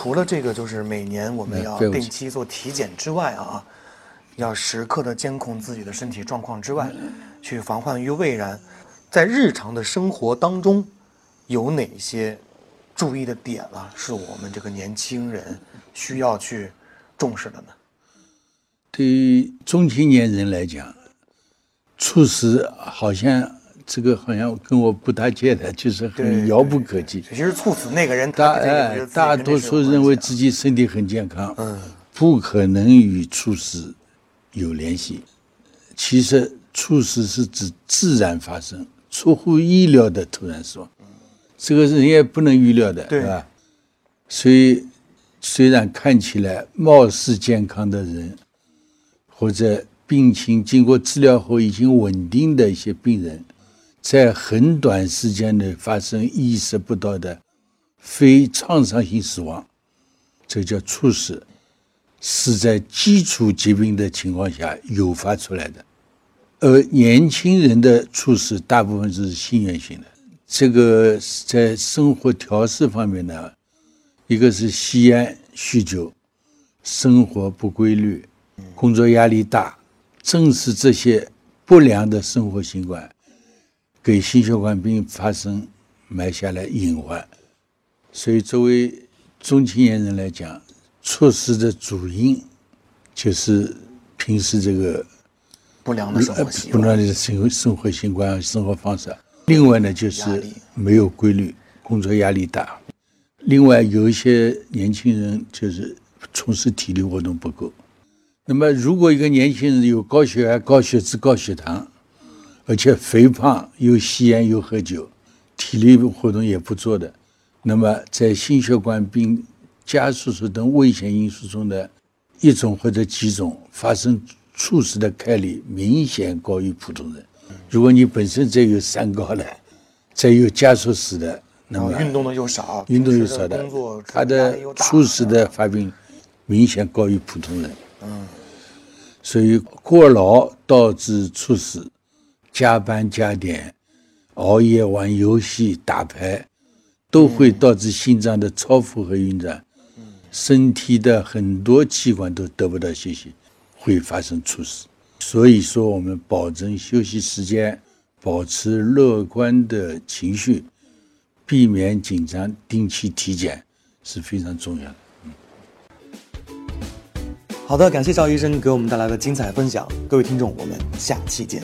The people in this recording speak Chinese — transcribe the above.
除了这个，就是每年我们要定期做体检之外啊，要时刻的监控自己的身体状况之外，去防患于未然。在日常的生活当中，有哪些注意的点了、是我们这个年轻人需要去重视的呢？对于中青年人来讲，猝死好像这个好像跟我不搭界的，就是很遥不可及。其实猝死那个人，大哎大多数认为自己身体很健康，嗯，不可能与猝死有联系。其实猝死是指自然发生、出乎意料的突然死亡，这个是人也不能预料的，对对吧？所以，虽然看起来貌似健康的人，或者病情经过治疗后已经稳定的一些病人，在很短时间内发生意识不到的非创伤性死亡，这叫猝死，是在基础疾病的情况下诱发出来的。而年轻人的猝死大部分是心源性的，这个在生活调试方面呢，一个是吸烟、酗酒，生活不规律，工作压力大，正是这些不良的生活习惯，给心血管病发生埋下了隐患。所以，作为中青年人来讲，猝死的主因就是平时这个不良的生呃活习惯。不良的生活生活习惯、生活方式。另外呢，就是没有规律，工作压力大。另外，有一些年轻人就是从事体力活动不够。那么，如果一个年轻人有高血压、高血脂、高血糖，而且肥胖，又吸烟又喝酒，体力活动也不做的，那么在心血管病、加速素等危险因素中的一种或者几种发生猝死的概率明显高于普通人。如果你本身再有三高的，再有加速死的，那么运动的又少，运动又少的他的猝死的发病明显高于普通人。嗯，所以过劳导致猝死，加班加点、熬夜玩游戏、打牌，都会导致心脏的超负荷运转，身体的很多器官都得不到休息，会发生猝死。所以说，我们保证休息时间，保持乐观的情绪，避免紧张，定期体检是非常重要的。好的，感谢赵医生给我们带来的精彩分享，各位听众，我们下期见。